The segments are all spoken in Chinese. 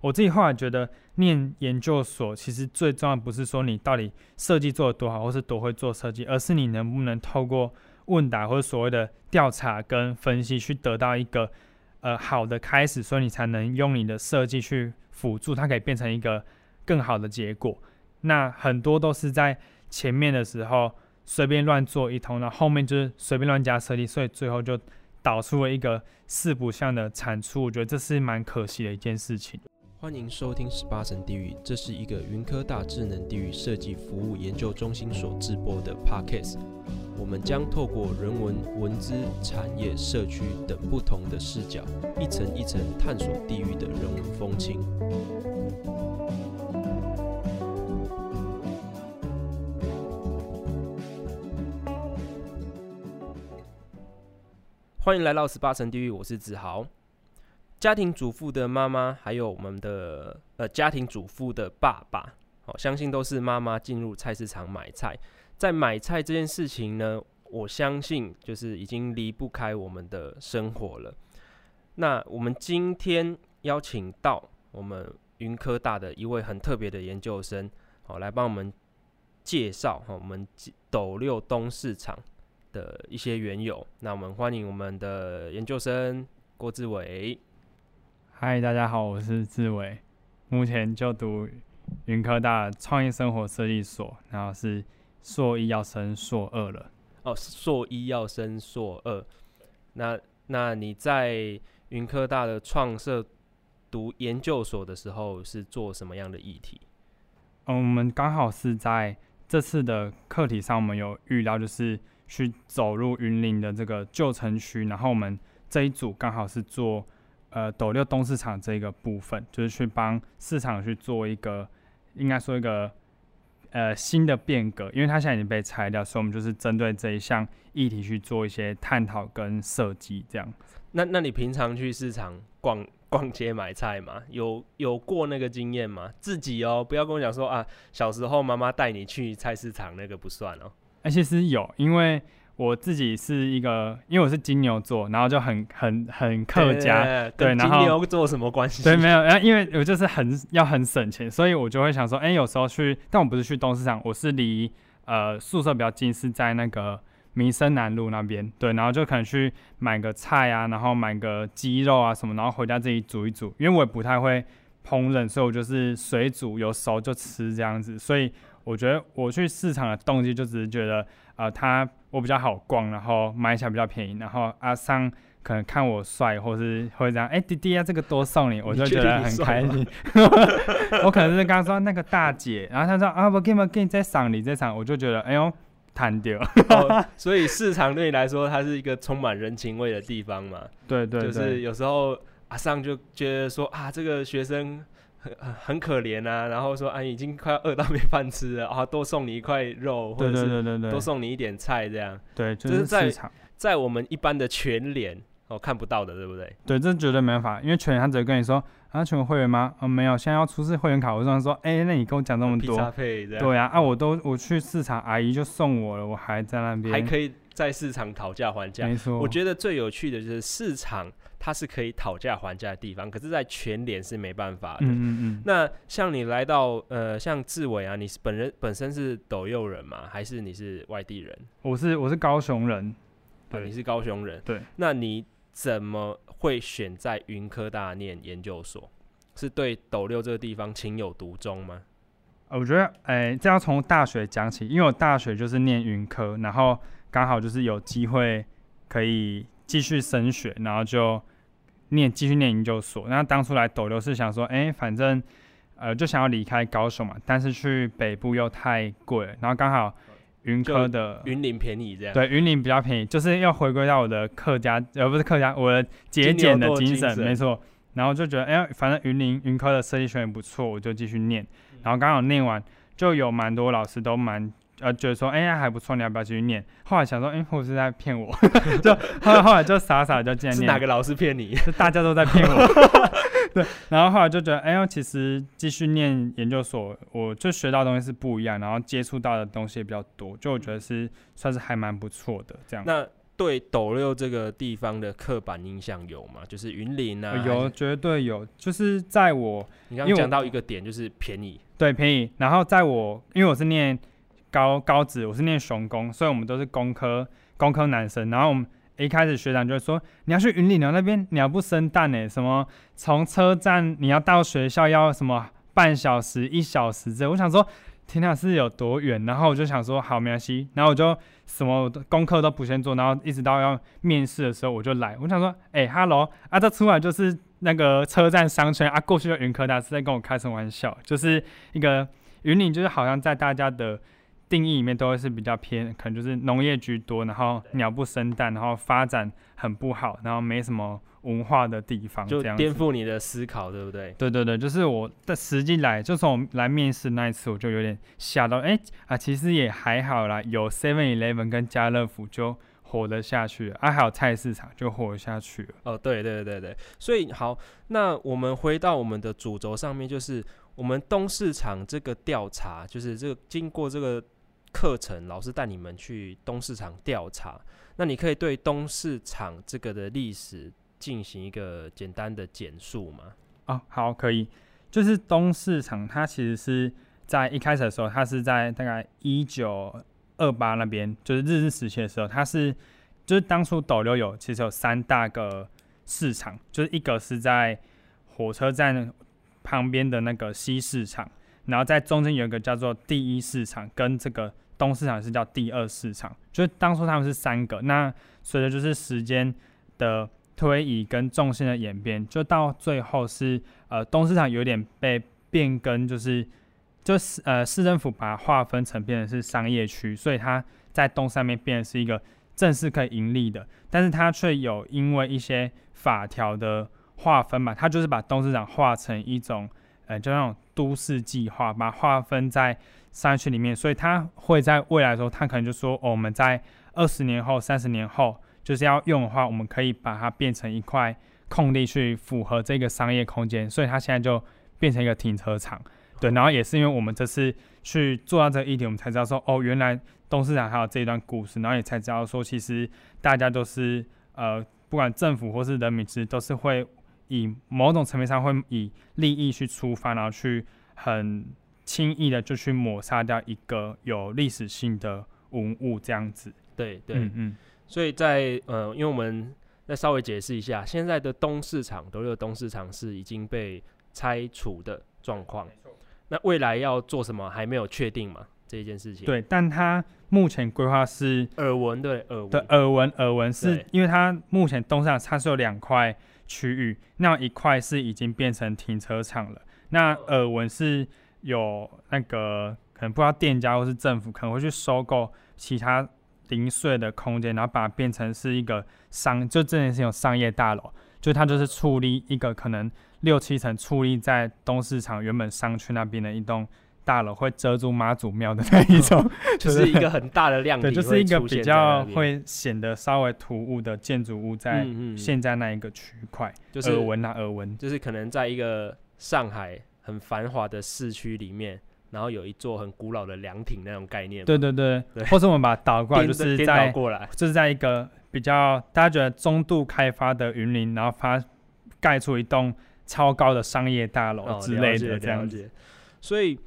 我自己后来觉得，念研究所其实最重要不是说你到底设计做得多好，或是多会做设计，而是你能不能透过问答或者所谓的调查跟分析，去得到一个呃好的开始，所以你才能用你的设计去辅助它，可以变成一个更好的结果。那很多都是在前面的时候随便乱做一通，然后后面就是随便乱加设计，所以最后就导出了一个四不像的产出。我觉得这是蛮可惜的一件事情。欢迎收听十八层地狱，这是一个云科大智能地狱设计服务研究中心所制播的 Podcast。我们将透过人文、文资、产业、社区等不同的视角，一层一层探索地狱的人文风情。欢迎来到十八层地狱，我是子豪。家庭主妇的妈妈，还有我们的呃家庭主妇的爸爸，好，相信都是妈妈进入菜市场买菜。在买菜这件事情呢，我相信就是已经离不开我们的生活了。那我们今天邀请到我们云科大的一位很特别的研究生，好，来帮我们介绍哈我们斗六东市场的一些缘由。那我们欢迎我们的研究生郭志伟。嗨，大家好，我是志伟，目前就读云科大创意生活设计所，然后是硕一要升硕二了。哦，硕一要升硕二，那那你在云科大的创设读研究所的时候是做什么样的议题？嗯，我们刚好是在这次的课题上，我们有遇到就是去走入云林的这个旧城区，然后我们这一组刚好是做。呃，斗六东市场这个部分，就是去帮市场去做一个，应该说一个呃新的变革，因为它现在已经被拆掉，所以我们就是针对这一项议题去做一些探讨跟设计，这样。那那你平常去市场逛逛街买菜吗？有有过那个经验吗？自己哦，不要跟我讲说啊，小时候妈妈带你去菜市场那个不算哦。哎、欸，其实有，因为。我自己是一个，因为我是金牛座，然后就很很很客家，对，对，对，然后金牛座什么关系？对，没有，然后因为我就是很要很省钱，所以我就会想说，哎、欸，有时候去，但我不是去东市场，我是离呃宿舍比较近，是在那个民生南路那边，对，然后就可能去买个菜啊，然后买个鸡肉啊什么，然后回家自己煮一煮，因为我也不太会烹饪，所以我就是水煮，有熟就吃这样子，所以我觉得我去市场的动机就只是觉得。啊、呃，他我比较好逛，然后买起来比较便宜，然后阿桑可能看我帅，或是会这样，哎、欸，弟弟啊，这个多送你，我就觉得很开心。我可能是刚刚说那个大姐，然后他说啊，不给不给你再赏你这场，我就觉得哎呦，弹掉、哦。所以市场对你来说，它是一个充满人情味的地方嘛？对，对对，就是有时候阿桑就觉得说啊，这个学生。很很可怜啊，然后说啊，已经快要饿到没饭吃了啊，多送你一块肉，或者是多送你一点菜，这样。对，就是在在我们一般的全联哦看不到的，对不对？对，这绝对没办法，因为全联他只会跟你说啊，全国会员吗？哦，没有，现在要出示会员卡。我这样说，哎，那你跟我讲这么多，哦、对啊，啊，我都我去市场，阿姨就送我了，我还在那边，还可以在市场讨价还价。没错，我觉得最有趣的就是市场。它是可以讨价还价的地方，可是，在全联是没办法的。嗯嗯嗯。那像你来到呃，像志伟啊，你是本人本身是斗六人吗？还是你是外地人？我是我是高雄人。对，你是高雄人。对。那你怎么会选在云科大念研究所？是对斗六这个地方情有独钟吗？我觉得，哎、欸，这要从大学讲起，因为我大学就是念云科，然后刚好就是有机会可以继续升学，然后就。念继续念研究所，那当初来斗六是想说，哎、欸，反正，呃，就想要离开高雄嘛，但是去北部又太贵，然后刚好云科的云林便宜这样，对，云林比较便宜，就是要回归到我的客家，而不是客家，我的节俭的精神，没错。然后就觉得，哎、欸，反正云林云科的设计学院不错，我就继续念。然后刚好念完，就有蛮多老师都蛮。呃，觉得说，哎、欸、呀，还不错，你要不要继续念？后来想说，哎、欸，我是在骗我，就后来后来就傻傻就进来念。是哪个老师骗你？就大家都在骗我。对，然后后来就觉得，哎呦，其实继续念研究所，我就学到的东西是不一样，然后接触到的东西也比较多，就我觉得是算是还蛮不错的这样。那对斗六这个地方的刻板印象有吗？就是云林啊，有，绝对有。就是在我你刚刚讲到一个点，就是便宜，对，便宜。然后在我因为我是念高高职，我是念雄工，所以我们都是工科工科男生。然后我们一开始学长就说，你要去云林哦，那边鸟不生蛋哎，什么从车站你要到学校要什么半小时一小时这，我想说。天呐，是有多远？然后我就想说，好，没关系。然后我就什么功课都不先做，然后一直到要面试的时候，我就来。我想说，哎、欸，哈喽，啊，这出来就是那个车站商圈啊，过去的云科大是在跟我开什么玩笑？就是一个云岭，就是好像在大家的定义里面都会是比较偏，可能就是农业居多，然后鸟不生蛋，然后发展很不好，然后没什么。文化的地方，就颠覆你的思考，对不对？对对对，就是我的实际来，就从我来面试那一次，我就有点吓到，哎啊，其实也还好啦，有 Seven Eleven 跟家乐福就活得下去了，啊，还有菜市场就活下去了。哦，对对对对，所以好，那我们回到我们的主轴上面，就是我们东市场这个调查，就是这个经过这个课程，老师带你们去东市场调查，那你可以对东市场这个的历史。进行一个简单的简述吗？哦，好，可以。就是东市场，它其实是在一开始的时候，它是在大概一九二八那边，就是日治时期的时候，它是就是当初斗六有其实有三大个市场，就是一个是在火车站旁边的那个西市场，然后在中间有一个叫做第一市场，跟这个东市场是叫第二市场，就是当初他们是三个。那随着就是时间的推移跟重心的演变，就到最后是呃东市场有点被变更，就是就是呃市政府把它划分成变成是商业区，所以它在东上面变成是一个正式可以盈利的，但是它却有因为一些法条的划分嘛，它就是把东市场划成一种呃就那种都市计划，把划分在商业区里面，所以它会在未来的时候，它可能就说哦，我们在二十年后、三十年后。就是要用的话，我们可以把它变成一块空地去符合这个商业空间，所以它现在就变成一个停车场。对，然后也是因为我们这次去做到这个议题，我们才知道说，哦，原来东市场还有这一段故事，然后也才知道说，其实大家都是呃，不管政府或是人民，其实都是会以某种层面上会以利益去出发，然后去很轻易的就去抹杀掉一个有历史性的文物这样子。对对嗯嗯。所以在呃，因为我们再稍微解释一下，现在的东市场，斗六东市场是已经被拆除的状况。那未来要做什么还没有确定嘛？这一件事情。对，但它目前规划是耳闻，对耳闻。对耳闻，耳闻是因为它目前东市场它是有两块区域，那一块是已经变成停车场了。那耳闻是有那个可能不知道店家或是政府可能会去收购其他。零碎的空间，然后把它变成是一个商，就真的是有商业大楼，就它就是矗立一个可能六七层矗立在东市场原本商圈那边的一栋大楼，会遮住妈祖庙的那一种，就是一个很大的亮点，对，就是一个比较会显得稍微突兀的建筑物在现在那一个区块，就是耳闻啊耳闻，就是可能在一个上海很繁华的市区里面。然后有一座很古老的凉亭那种概念，对对对，对或者我们把它倒过来，就是在过来，就是在一个比较大家觉得中度开发的云林，然后发盖出一栋超高的商业大楼之类的这样子。哦、所以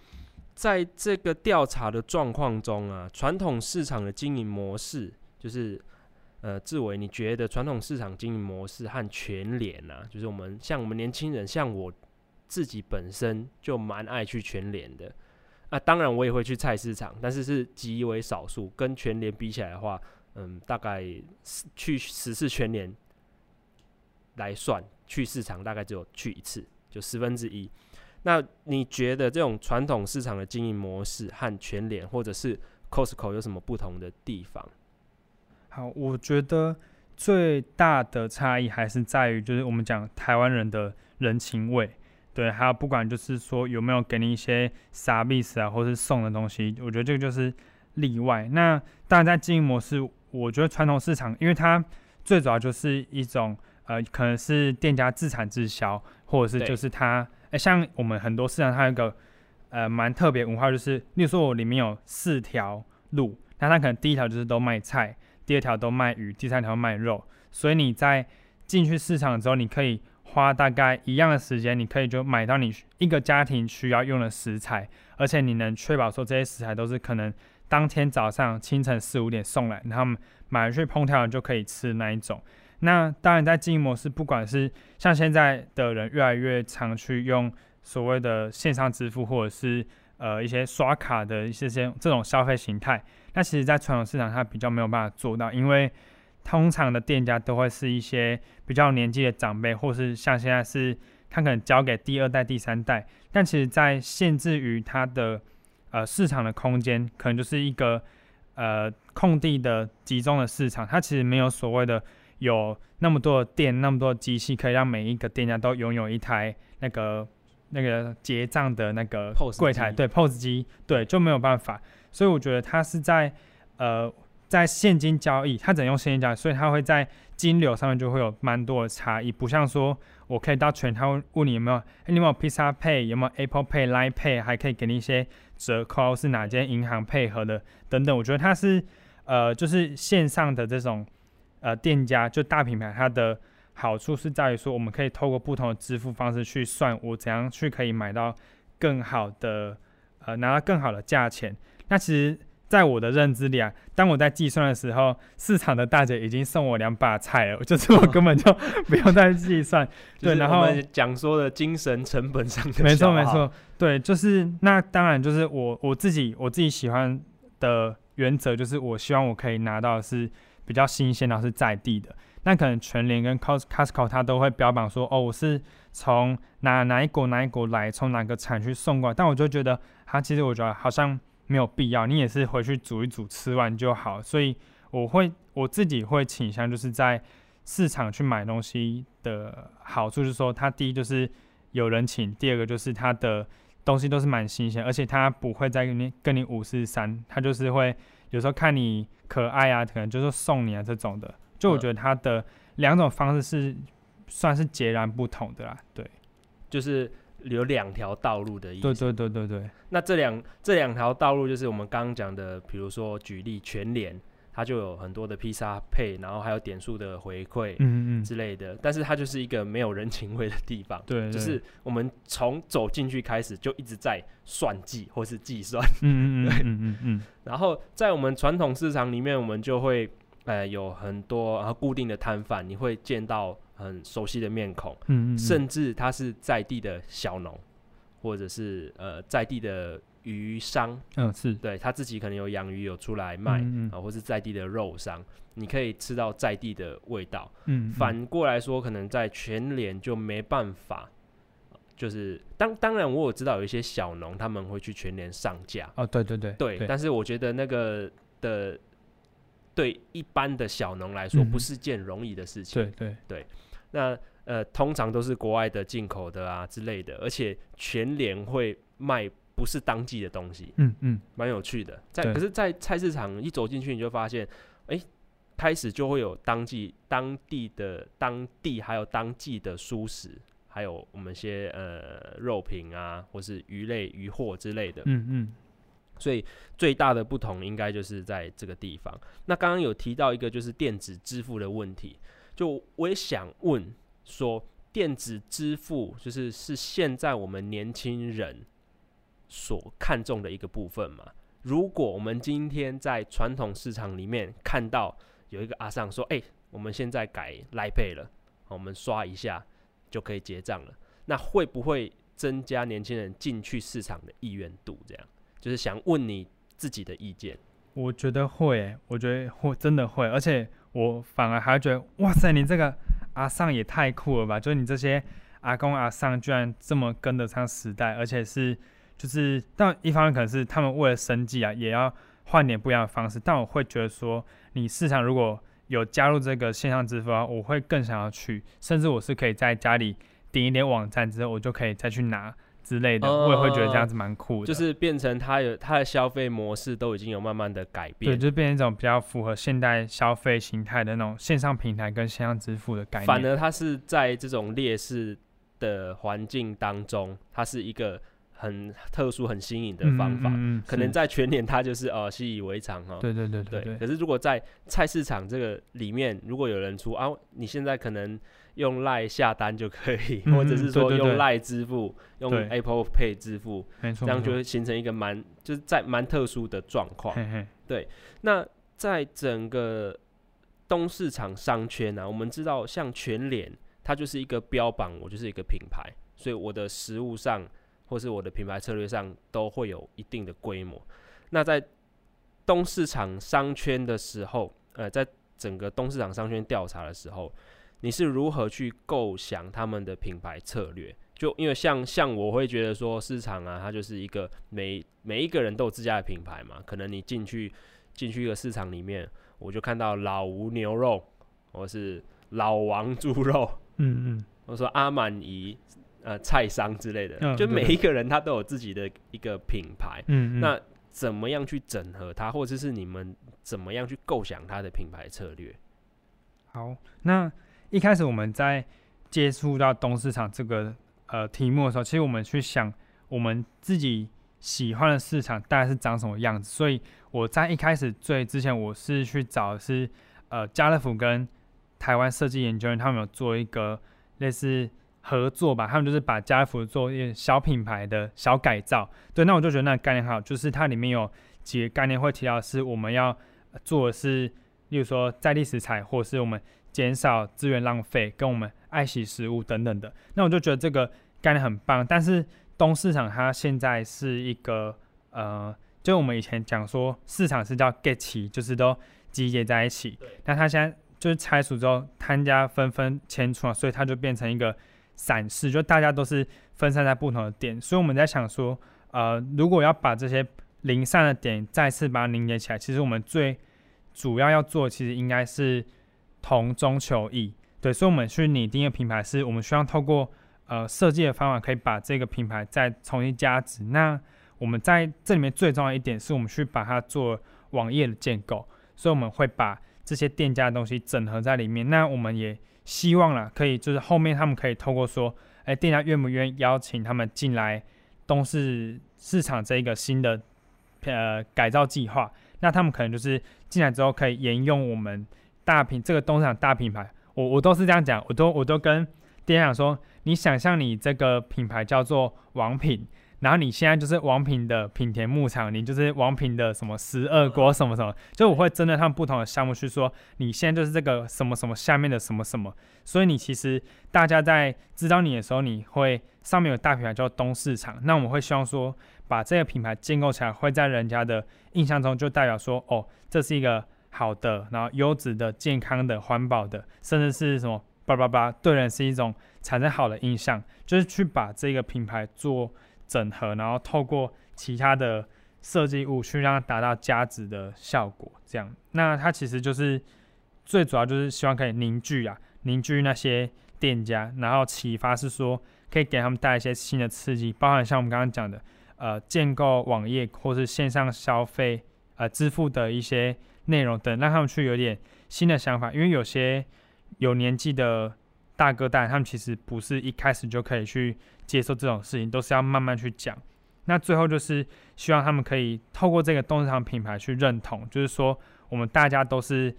在这个调查的状况中啊，传统市场的经营模式，就是呃，志伟，你觉得传统市场经营模式和全联啊，就是我们像我们年轻人，像我自己本身就蛮爱去全联的。那、当然，我也会去菜市场，但是是极为少数。跟全联比起来的话，嗯，大概去十次全联来算，去市场大概只有去一次，就十分之一。那你觉得这种传统市场的经营模式和全联或者是 Costco 有什么不同的地方？好，我觉得最大的差异还是在于，就是我们讲台湾人的人情味。对，还有不管就是说有没有给你一些 service 啊，或是送的东西，我觉得这个就是例外。那当然在经营模式，我觉得传统市场，因为它最主要就是一种呃，可能是店家自产自销，或者是就是它，哎，像我们很多市场它有一个呃蛮特别文化，就是例如说我里面有四条路，那它可能第一条就是都卖菜，第二条都卖鱼，第三条卖肉。所以你在进去市场之后，你可以花大概一样的时间，你可以就买到你一个家庭需要用的食材，而且你能确保说这些食材都是可能当天早上清晨四五点送来，然后买回去烹调就可以吃那一种。那当然，在经营模式，不管是像现在的人越来越常去用所谓的线上支付，或者是呃一些刷卡的一些些这种消费形态，那其实，在传统市场它比较没有办法做到，因为通常的店家都会是一些比较年纪的长辈，或是像现在是他可能交给第二代、第三代，但其实，在限制于它的呃市场的空间，可能就是一个呃空地的集中的市场，它其实没有所谓的。有那么多的店，那么多的机器，可以让每一个店家都拥有一台那个那个结账的那个柜台，对，POS 机，对，就没有办法。所以我觉得它是在呃在现金交易，它只能用现金交易，所以它会在金流上面就会有蛮多的差异。不像说我可以到全，他会问你有没有，你有没有 Pizza Pay，有没有 Apple Pay、Line Pay，还可以给你一些折扣，是哪间银行配合的等等。我觉得它是呃就是线上的这种。呃，店家就大品牌，它的好处是在于说，我们可以透过不同的支付方式去算我怎样去可以买到更好的，呃，拿到更好的价钱。那其实，在我的认知里啊，当我在计算的时候，市场的大姐已经送我两把菜了，就是我根本就 不用再计算。对，然后讲说的精神成本上的，没错没错，对，就是那当然就是我我自己我自己喜欢的原则，就是我希望我可以拿到的是。比较新鲜，然后是在地的。那可能全联跟 Costco 它都会标榜说，哦，我是从哪哪一国哪一国来，从哪个产区送过来。但我就觉得，它其实我觉得好像没有必要。你也是回去煮一煮，吃完就好。所以我会我自己会倾向就是在市场去买东西的好处，就是说它第一就是有人请，第二个就是它的东西都是蛮新鲜，而且它不会再跟你跟你五四三，它就是会。有时候看你可爱啊，可能就是送你啊这种的，就我觉得它的两种方式是算是截然不同的啦。对，就是有两条道路的意思。对对对对对。那这两这两条道路就是我们刚刚讲的，比如说举例全联。它就有很多的披萨配，然后还有点数的回馈，嗯嗯之类的。但是它就是一个没有人情味的地方，对，就是我们从走进去开始就一直在算计或是计算，嗯嗯 对嗯嗯嗯。然后在我们传统市场里面，我们就会呃有很多然后固定的摊贩，你会见到很熟悉的面孔，嗯嗯，甚至他是在地的小农，或者是呃在地的。鱼商，嗯，是对他自己可能有养鱼，有出来卖，嗯，嗯啊，或是在地的肉商，你可以吃到在地的味道。嗯，嗯，反过来说，可能在全联就没办法，就是当当然，我有知道有一些小农他们会去全联上架。哦，对对对，对，对，但是我觉得那个的对一般的小农来说不是件容易的事情。嗯、对对对，那呃，通常都是国外的进口的啊之类的，而且全联会卖。不是当季的东西，嗯嗯，蛮有趣的。在可是，在菜市场一走进去，你就发现，哎、欸，开始就会有当季、当地的、当地还有当季的蔬食，还有我们一些呃肉品啊，或是鱼类、鱼货之类的，嗯嗯。所以最大的不同应该就是在这个地方。那刚刚有提到一个就是电子支付的问题，就我也想问说，电子支付就是是现在我们年轻人。所看重的一个部分嘛。如果我们今天在传统市场里面看到有一个阿尚说：“哎、我们现在改 Line Pay 了，我们刷一下就可以结账了。”那会不会增加年轻人进去市场的意愿度？这样就是想问你自己的意见。我觉得会，我觉得会，真的会。而且我反而还觉得，哇塞，你这个阿尚也太酷了吧！就是你这些阿公阿尚居然这么跟得上时代，而且是。就是，但一方面可能是他们为了生计啊，也要换点不一样的方式。但我会觉得说，你市场如果有加入这个线上支付啊，我会更想要去，甚至我是可以在家里点一点网站之后，我就可以再去拿之类的。呃、我也会觉得这样子蛮酷的，就是变成它有它的消费模式都已经有慢慢的改变，对，就变成一种比较符合现代消费形态的那种线上平台跟线上支付的概念。反而它是在这种劣势的环境当中，它是一个。很特殊、很新颖的方法，嗯嗯嗯、可能在全联它就是哦习以为常哈。对对对对，对。可是如果在菜市场这个里面，如果有人出啊，你现在可能用赖下单就可以，嗯、或者是说用赖支付，用 Apple Pay 支付，对这样就会形成一个蛮就是在蛮特殊的状况。对。那在整个东市场商圈呢、啊，我们知道像全联，它就是一个标榜，我就是一个品牌，所以我的实物上。或是我的品牌策略上都会有一定的规模。那在东市场商圈的时候，呃，在整个东市场商圈调查的时候，你是如何去构想他们的品牌策略？就因为像像我会觉得说，市场啊，它就是一个每每一个人都有自家的品牌嘛。可能你进去进去一个市场里面，我就看到老吴牛肉，或是老王猪肉，嗯嗯，我说阿满姨。呃，菜商之类的，嗯、就每一个人他都有自己的一个品牌。嗯，那怎么样去整合它，或者是你们怎么样去构想它的品牌策略？好，那一开始我们在接触到东市场这个呃题目的时候，其实我们去想我们自己喜欢的市场大概是长什么样子。所以我在一开始最之前，我是去找是呃家乐福跟台湾设计研究院，他们有做一个类似。合作吧，他们就是把家乐福做一个小品牌的小改造。对，那我就觉得那个概念好，就是它里面有几个概念会提到，是我们要做的是，例如说在地食材，或是我们减少资源浪费，跟我们爱惜食物等等的。那我就觉得这个概念很棒。但是东市场它现在是一个呃，就我们以前讲说市场是叫 get 齐，就是都集结在一起。那它现在就是拆除之后，摊家纷纷迁出啊，所以它就变成一个。散市，就大家都是分散在不同的点，所以我们在想说，呃，如果要把这些零散的点再次把它凝结起来，其实我们最主要要做，其实应该是同中求异，对，所以我们去拟定一个品牌，是我们希望透过呃设计的方法，可以把这个品牌再重新加值。那我们在这里面最重要一点，是我们去把它做网页的建构，所以我们会把这些店家的东西整合在里面。那我们也。希望啦，可以就是后面他们可以透过说，哎、店家愿不愿意邀请他们进来东市市场这一个新的呃改造计划？那他们可能就是进来之后可以沿用我们大品这个东市场大品牌。我我都是这样讲，我都我都跟店家讲说，你想象你这个品牌叫做王品。然后你现在就是王品的品田牧场，你就是王品的什么十二国什么什么，就我会针对他们不同的项目去说，你现在就是这个什么什么下面的什么什么，所以你其实大家在知道你的时候，你会上面有大品牌叫东市场，那我们会希望说把这个品牌建构起来，会在人家的印象中就代表说，哦，这是一个好的，然后优质的、健康的、环保的，甚至是什么叭叭叭，对人是一种产生好的印象，就是去把这个品牌做。整合，然后透过其他的设计物去让它达到加值的效果，这样，那它其实就是最主要就是希望可以凝聚啊，凝聚那些店家，然后启发是说可以给他们带一些新的刺激，包含像我们刚刚讲的，呃，建构网页或是线上消费呃支付的一些内容等，让他们去有点新的想法，因为有些有年纪的大哥大，他们其实不是一开始就可以去。接受这种事情都是要慢慢去讲，那最后就是希望他们可以透过这个东市场品牌去认同，就是说我们大家都是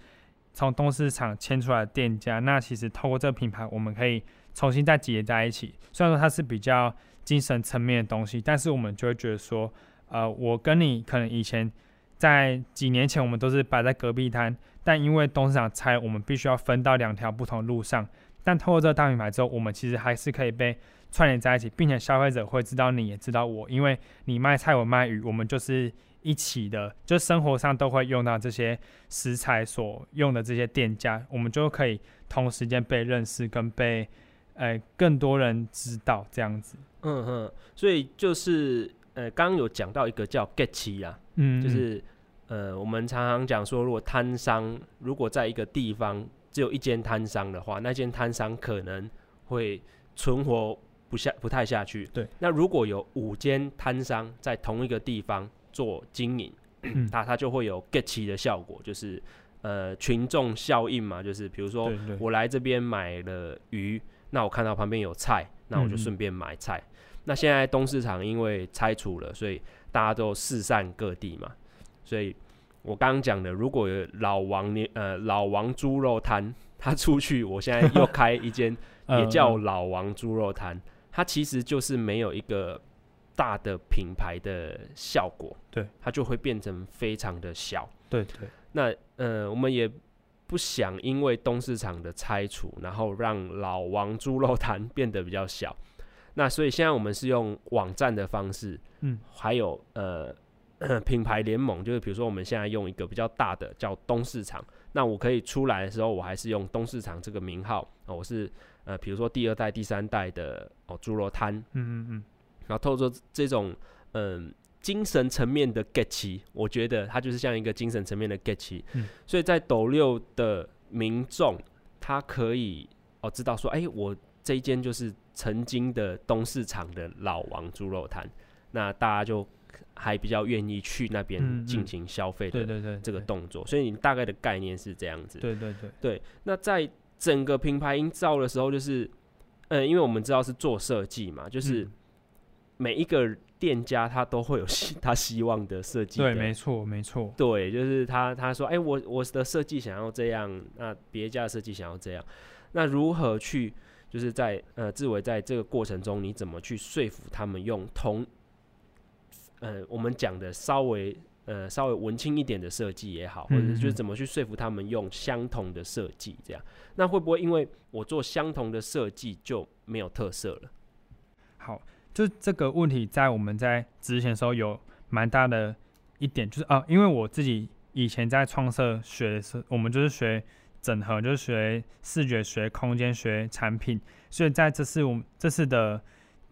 从东市场迁出来的店家，那其实透过这个品牌，我们可以重新再集结在一起。虽然说它是比较精神层面的东西，但是我们就会觉得说，呃，我跟你可能以前在几年前我们都是摆在隔壁摊，但因为东市场拆，我们必须要分到两条不同的路上。但透过这个大品牌之后，我们其实还是可以被串联在一起，并且消费者会知道你也知道我，因为你卖菜我卖鱼，我们就是一起的，就生活上都会用到这些食材所用的这些店家，我们就可以同时间被认识跟被呃更多人知道这样子。嗯哼，所以就是呃刚刚有讲到一个叫 get 齐啊，嗯，就是呃我们常常讲说，如果摊商如果在一个地方只有一间摊商的话，那间摊商可能会存活。不下不太下去。对，那如果有五间摊商在同一个地方做经营，那、嗯、它就会有 get 齐的效果，就是呃群众效应嘛，就是比如说我来这边买了鱼，那我看到旁边有菜，那我就顺便买菜。嗯、那现在东市场因为拆除了，所以大家都四散各地嘛。所以我刚刚讲的，如果有老王你呃老王猪肉摊，他出去，我现在又开一间 也叫老王猪肉摊，它其实就是没有一个大的品牌的效果，对，它就会变成非常的小。对对，那呃我们也。不想因为东市场的拆除，然后让老王猪肉摊变得比较小。那所以现在我们是用网站的方式，嗯，还有呃 品牌联盟，就是比如说我们现在用一个比较大的叫东市场，那我可以出来的时候，我还是用东市场这个名号，哦、我是呃比如说第二代、第三代的哦猪肉摊，嗯嗯嗯，然后透过这种嗯。呃精神层面的 get 齐，我觉得它就是像一个精神层面的 get 齐，嗯，所以在斗六的民众，他可以哦知道说，哎、欸，我这一间就是曾经的东市场的老王猪肉摊，那大家就还比较愿意去那边进行消费的，这个动作，所以你大概的概念是这样子，对对对。对。那在整个品牌营造的时候，就是，嗯，因为我们知道是做设计嘛，就是每一个。店家他都会有希 他希望的设计，对，没错，没错，对，就是他他说，哎、欸，我我的设计想要这样，那别家的设计想要这样，那如何去，就是在呃，志伟在这个过程中，你怎么去说服他们用同，呃，我们讲的稍微呃稍微文青一点的设计也好，或者就是怎么去说服他们用相同的设计，这样，那会不会因为我做相同的设计就没有特色了？好。就这个问题，在我们在之前的时候有蛮大的一点，就是啊，因为我自己以前在创设学的时候，我们就是学整合，就是学视觉、学空间、学产品，所以在这次我们这次的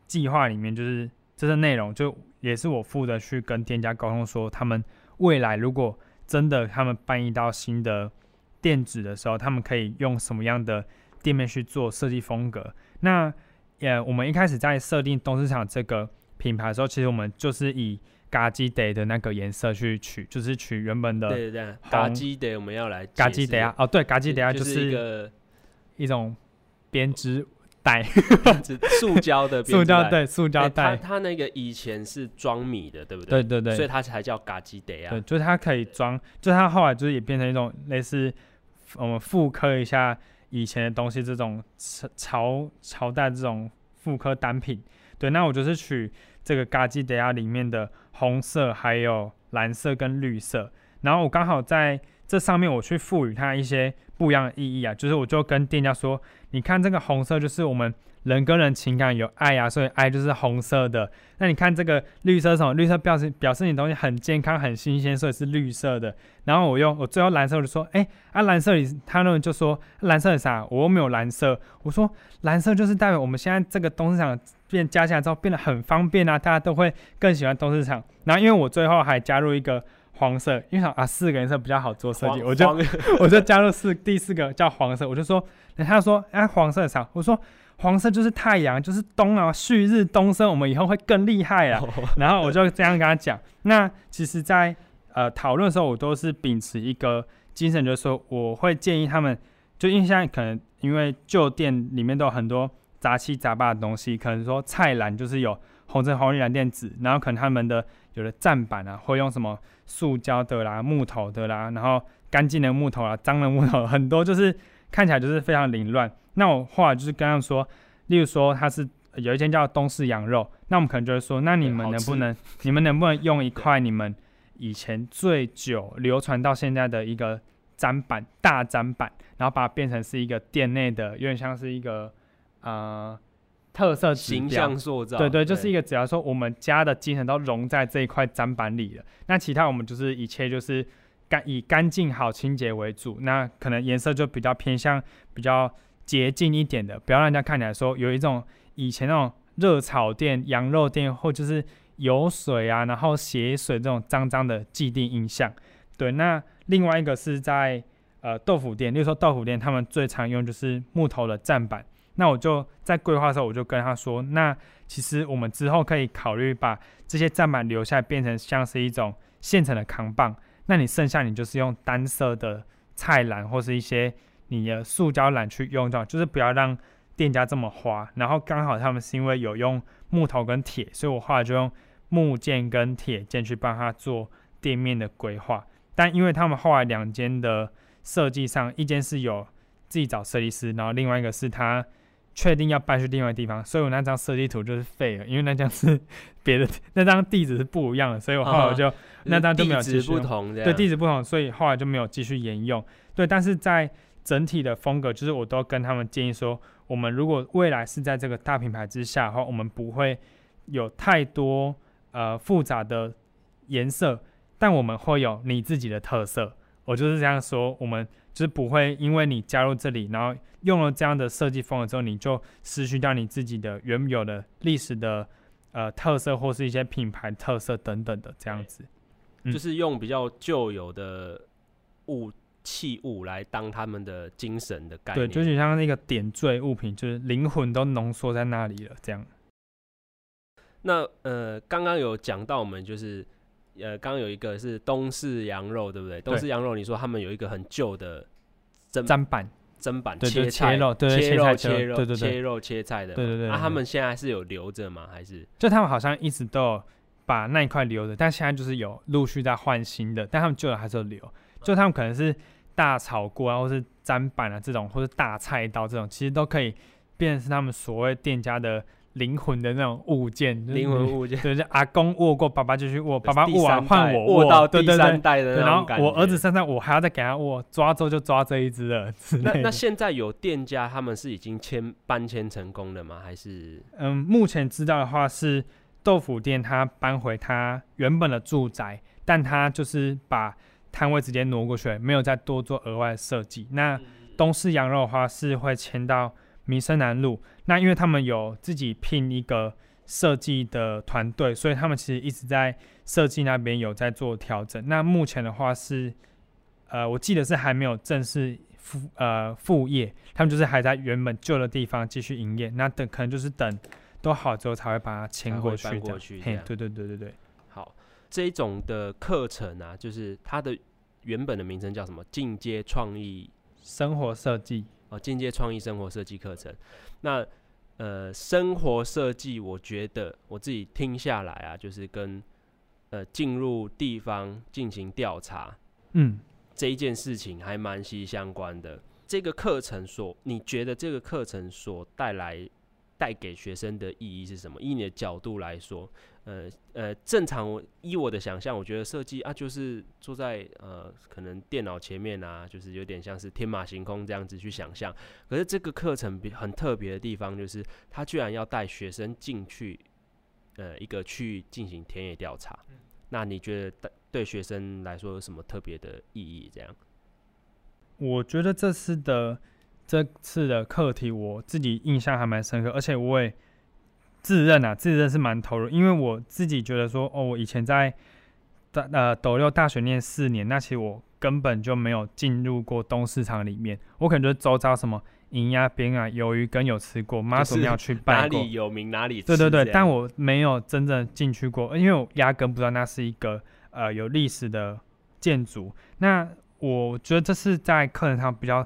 计划里面，就是这些内容，就也是我负责去跟店家沟通，说他们未来如果真的他们搬移到新的店址的时候，他们可以用什么样的店面去做设计风格，那。也我们一开始在设定东市场这个品牌的时候，其实我们就是以嘎基得的那个颜色去取，就是取原本的对对对，咖基德我们要来嘎基得啊，哦对，嘎基德啊就是一个一种编织袋，塑胶的塑胶对塑胶袋，欸、它它那个以前是装米的，对不对？对对对，所以它才叫嘎基德啊，对，就是它可以装，就是它后来就是也变成一种类似我们复刻一下。以前的东西，这种朝朝代这种复刻单品，对，那我就是取这个嘎基德亚里面的红色，还有蓝色跟绿色，然后我刚好在这上面我去赋予它一些不一样的意义啊，就是我就跟店家说，你看这个红色就是我们。人跟人情感有爱啊，所以爱就是红色的。那你看这个绿色是什么？绿色表示表示你东西很健康、很新鲜，所以是绿色的。然后我用我最后蓝色我就说，哎、欸，啊蓝色里他们就说蓝色是啥？我又没有蓝色。我说蓝色就是代表我们现在这个东市场变加起来之后变得很方便啊，大家都会更喜欢东市场。然后因为我最后还加入一个黄色，因为想啊四个颜色比较好做设计，我就我就加入四第四个叫黄色，我就说，他说哎、啊、黄色是啥？我说。黄色就是太阳，就是东啊，旭日东升，我们以后会更厉害啊。然后我就这样跟他讲。那其实在，在呃讨论的时候，我都是秉持一个精神，就是说我会建议他们，就因为现在可能因为旧店里面都有很多杂七杂八的东西，可能说菜篮就是有红橙黄绿蓝靛紫，然后可能他们的有的站板啊，会用什么塑胶的啦、木头的啦，然后干净的木头啊、脏的木头，很多就是看起来就是非常凌乱。那我后来就是跟他们说，例如说他是有一间叫东市羊肉，那我们可能就会说，那你们能不能，你们能不能用一块你们以前最久流传到现在的一个砧板大砧板，然后把它变成是一个店内的，有点像是一个呃特色形象塑造，对对，就是一个只要说我们家的精神都融在这一块砧板里了，那其他我们就是一切就是干以干净好清洁为主，那可能颜色就比较偏向比较。洁净一点的，不要让人家看起来说有一种以前那种热炒店、羊肉店，或就是有水啊，然后血水这种脏脏的既定印象。对，那另外一个是在呃豆腐店，例如说豆腐店，他们最常用就是木头的站板。那我就在规划的时候，我就跟他说，那其实我们之后可以考虑把这些站板留下来，变成像是一种现成的扛棒。那你剩下你就是用单色的菜篮或是一些。你的塑胶篮去用到，就是不要让店家这么花，然后刚好他们是因为有用木头跟铁，所以我后来就用木件跟铁件去帮他做店面的规划。但因为他们后来两间的设计上，一间是有自己找设计师，然后另外一个是他确定要搬去另外地方，所以我那张设计图就是废了，因为那张是别的，那张地址是不一样的，所以我后来就、那张就没有继续。对，地址不同，所以后来就没有继续沿用。对，但是在整体的风格，就是我都跟他们建议说，我们如果未来是在这个大品牌之下的话，我们不会有太多呃复杂的颜色。但我们会有你自己的特色，我就是这样说，我们就是不会因为你加入这里，然后用了这样的设计风格之后，你就失去掉你自己的原有的历史的呃特色，或是一些品牌特色等等的这样子，嗯、就是用比较旧有的物器物来当他们的精神的概念，对，就是像那个点缀物品，就是灵魂都浓缩在那里了，这样。那呃，刚刚有讲到我们就是。呃，刚刚有一个是东式羊肉，对不对？东式羊肉，你说他们有一个很旧的砧砧板，砧板切菜切肉，对切肉切肉，对对对，切肉切菜的，对对对。那他们现在是有留着吗？还是？就他们好像一直都有把那一块留着，但现在就是有陆续在换新的，但他们旧的还是有留。就他们可能是大炒锅啊，或是砧板啊这种，或是大菜刀这种，其实都可以变成是他们所谓店家的。灵魂的那种物件，灵魂物件，对，就阿公握过，爸爸就去握，爸爸握完换我握，到第三代的那种感觉。然后我儿子身上，我还要再给他握，抓周就抓这一只了。那那现在有店家他们是已经迁搬迁成功了吗？还是？嗯，目前知道的话是豆腐店他搬回他原本的住宅，但他就是把摊位直接挪过去，没有再多做额外的设计。那东势羊肉的话是会迁到。民生南路，那因为他们有自己聘一个设计的团队，所以他们其实一直在设计那边有在做调整。那目前的话是，呃，我记得是还没有正式复呃副业，他们就是还在原本旧的地方继续营业。那等可能就是等都好之后才会把它迁过去。过去，嘿，对对对对对。好，这一种的课程啊，就是它的原本的名称叫什么？进阶创意生活设计。哦，进阶创意生活设计课程，那呃，生活设计，我觉得我自己听下来啊，就是跟呃进入地方进行调查，嗯，这一件事情还蛮息息相关的。这个课程所，你觉得这个课程所带来带给学生的意义是什么？以你的角度来说。呃呃，正常我依我的想象，我觉得设计啊，就是坐在呃可能电脑前面啊，就是有点像是天马行空这样子去想象。可是这个课程比很特别的地方，就是他居然要带学生进去，呃，一个去进行田野调查。嗯。那你觉得对学生来说有什么特别的意义？这样？我觉得这次的这次的课题，我自己印象还蛮深刻，而且我也。自认啊，自认是蛮投入，因为我自己觉得说，哦，我以前在大呃斗六大学念四年，那其实我根本就没有进入过东市场里面，我可能就周遭什么银鸭边啊、鱿鱼羹有吃过，妈祖庙去拜过，哪里有名哪里吃。对对对，但我没有真正进去过，因为我压根不知道那是一个呃有历史的建筑。那我觉得这是在课程上比较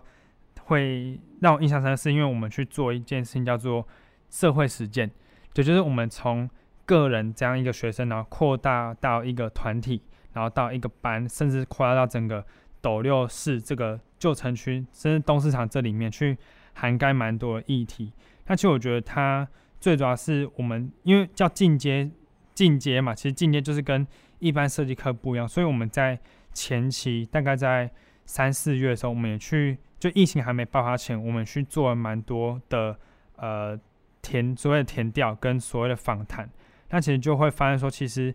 会让我印象深刻，是因为我们去做一件事情叫做社会实践。也就是我们从个人这样一个学生，然后扩大到一个团体，然后到一个班，甚至扩大到整个斗六市这个旧城区，甚至东市场这里面去涵盖蛮多的议题。那其实我觉得它最主要是我们因为叫进阶进阶嘛，其实进阶就是跟一般设计课不一样，所以我们在前期大概在三四月的时候，我们也去就疫情还没爆发前，我们去做了蛮多的呃。填所谓的填调跟所谓的访谈，那其实就会发现说，其实，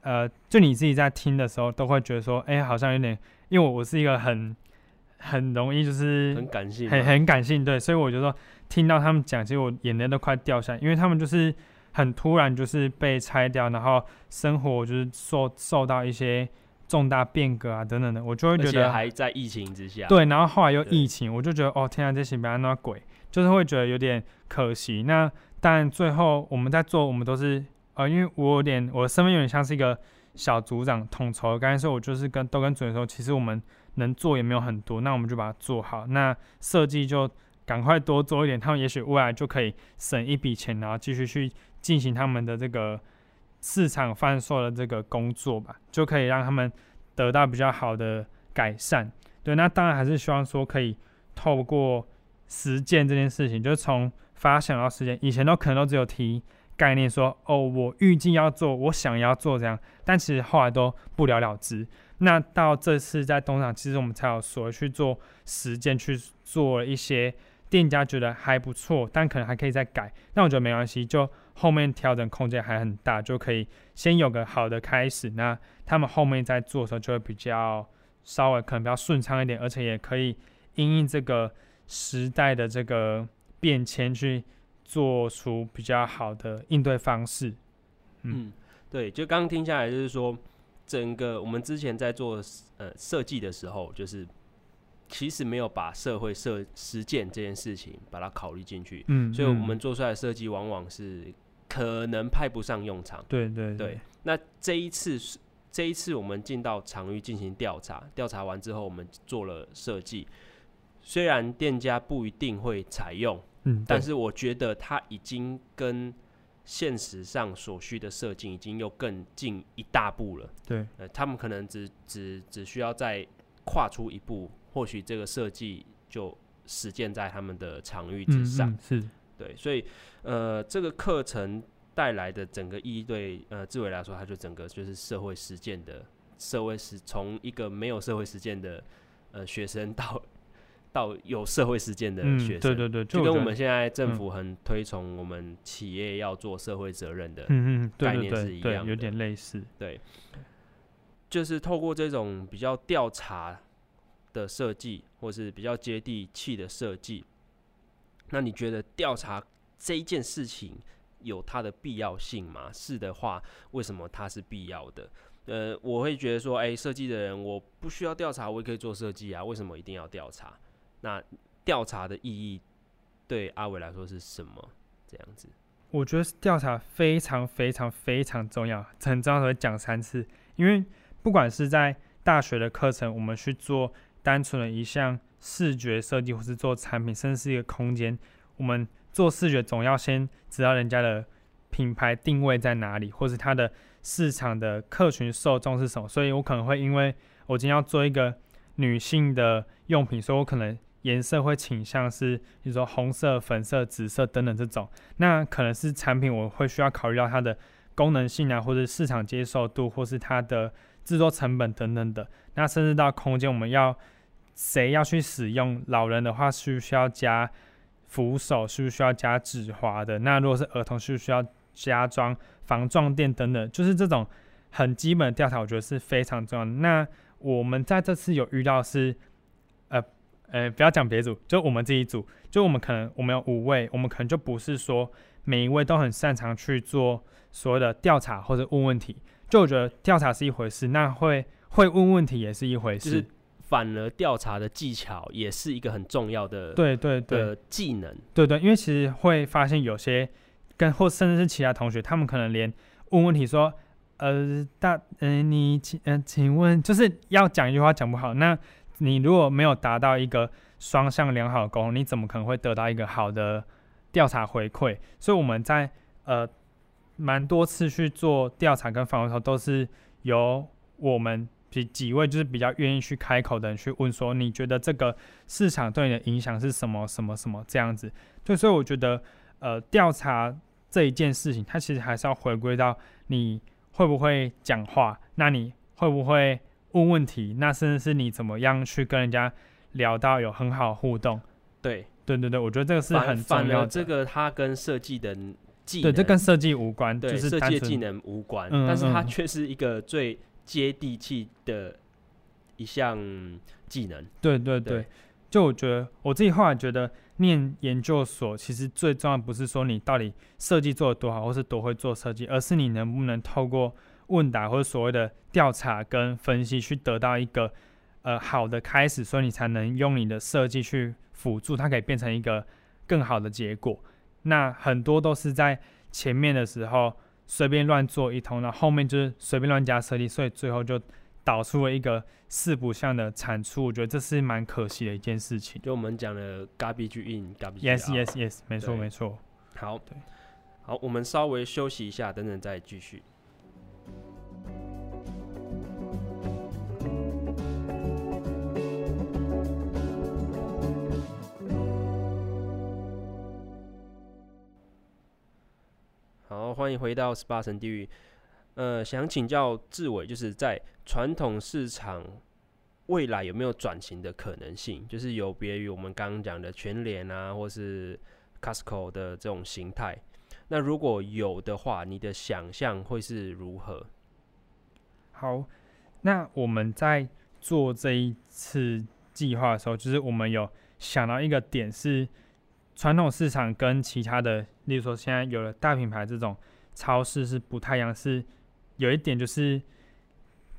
呃，就你自己在听的时候，都会觉得说，哎、欸，好像有点，因为我我是一个很 很容易就是很感性，很很感性，对，所以我就说听到他们讲，其实我眼泪都快掉下来，因为他们就是很突然就是被拆掉，然后生活就是受受到一些重大变革啊等等的，我就会觉得还在疫情之下，对，然后后来又疫情，我就觉得哦，天啊，这些不要那么鬼。就是会觉得有点可惜。那但最后我们在做，我们都是呃，因为我有点我的身份有点像是一个小组长统筹。刚才说我就是跟都跟主任说，其实我们能做也没有很多，那我们就把它做好。那设计就赶快多做一点，他们也许未来就可以省一笔钱，然后继续去进行他们的这个市场贩售的这个工作吧，就可以让他们得到比较好的改善。对，那当然还是希望说可以透过实践这件事情，就是从发想到实践，以前都可能都只有提。概念说哦，我预计要做，我想要做这样，但其实后来都不了了之。那到这次在东厂，其实我们才有说去做实践，去做一些店家觉得还不错，但可能还可以再改。那我觉得没关系，就后面调整空间还很大，就可以先有个好的开始。那他们后面在做的时候就会比较稍微可能比较顺畅一点，而且也可以因应这个时代的这个变迁去。做出比较好的应对方式。嗯，对，就刚刚听下来，就是说，整个我们之前在做呃设计的时候，就是其实没有把社会设实践这件事情把它考虑进去。嗯，所以我们做出来的设计往往是可能派不上用场。对对对，对。那这一次这一次我们进到场域进行调查，调查完之后，我们做了设计，虽然店家不一定会采用。嗯，但是我觉得它已经跟现实上所需的设计已经又更进一大步了。对，呃，他们可能只只只需要再跨出一步，或许这个设计就实践在他们的场域之上。嗯嗯、是，对，所以呃，这个课程带来的整个意义对呃志伟来说，他就整个就是社会实践的社会实，从一个没有社会实践的呃学生到。到有社会实践的学生，嗯，对对对，就跟我们现在政府很推崇我们企业要做社会责任的概念是一样的，嗯嗯，对对对对，有点类似。对，就是透过这种比较调查的设计，或是比较接地气的设计，那你觉得调查这一件事情有它的必要性吗？是的话，为什么它是必要的？呃，我会觉得说，哎，设计的人我不需要调查，我也可以做设计啊，为什么一定要调查？那调查的意义对阿伟来说是什么？这样子，我觉得调查非常非常非常重要，很重要，会讲三次。因为不管是在大学的课程，我们去做单纯的一项视觉设计，或是做产品，甚至是一个空间，我们做视觉总要先知道人家的品牌定位在哪里，或是它的市场的客群受众是什么。所以我可能会因为我今天要做一个女性的用品，所以我可能。颜色会倾向是，比如说红色、粉色、紫色等等这种，那可能是产品我会需要考虑到它的功能性啊，或者市场接受度，或是它的制作成本等等的。那甚至到空间，我们要谁要去使用？老人的话，需不需要加扶手？需不是需要加止滑的？那如果是儿童，需不是需要加装防撞垫等等？就是这种很基本的调查，我觉得是非常重要的。那我们在这次有遇到是。呃呃，不要讲别组，就我们这一组，就我们可能我们有五位，我们可能就不是说每一位都很擅长去做所谓的调查或者问问题。就我觉得调查是一回事，那会会问问题也是一回事。反而调查的技巧也是一个很重要的，对对对的技能。对，对对，因为其实会发现有些跟或甚至是其他同学，他们可能连问问题说，呃，大，嗯、呃，你请，嗯、呃，请问，就是要讲一句话讲不好，那。你如果没有达到一个双向良好的沟通，你怎么可能会得到一个好的调查回馈？所以我们在呃蛮多次去做调查跟访问的时候，都是由我们几几位就是比较愿意去开口的人去问说，你觉得这个市场对你的影响是什么？什么什么这样子？对，所以我觉得呃调查这一件事情，它其实还是要回归到你会不会讲话，那你会不会？问问题，那甚至是你怎么样去跟人家聊到有很好互动？对，对对对，我觉得这个是很重要的。这个它跟设计的技能，对，这跟设计无关，对，就是设计技能无关，嗯、但是它却是一个最接地气的一项技能。对对对，对就我觉得我自己后来觉得，念研究所其实最重要不是说你到底设计做的多好，或是多会做设计，而是你能不能透过。问答或者所谓的调查跟分析，去得到一个呃好的开始，所以你才能用你的设计去辅助，它可以变成一个更好的结果。那很多都是在前面的时候随便乱做一通，然后后面就是随便乱加设计，所以最后就导出了一个四不像的产出，我觉得这是蛮可惜的一件事情。就我们讲的 garbage in，garbage。Yes, yes, yes，没错，没错。好，对，好，我们稍微休息一下，等等再继续。好，欢迎回到十八层地狱。呃，想请教志伟，就是在传统市场未来有没有转型的可能性？就是有别于我们刚刚讲的全联啊，或是 Costco 的这种形态。那如果有的话，你的想象会是如何？好，那我们在做这一次计划的时候，就是我们有想到一个点是，传统市场跟其他的，例如说现在有了大品牌这种超市是不太一样，是。有一点就是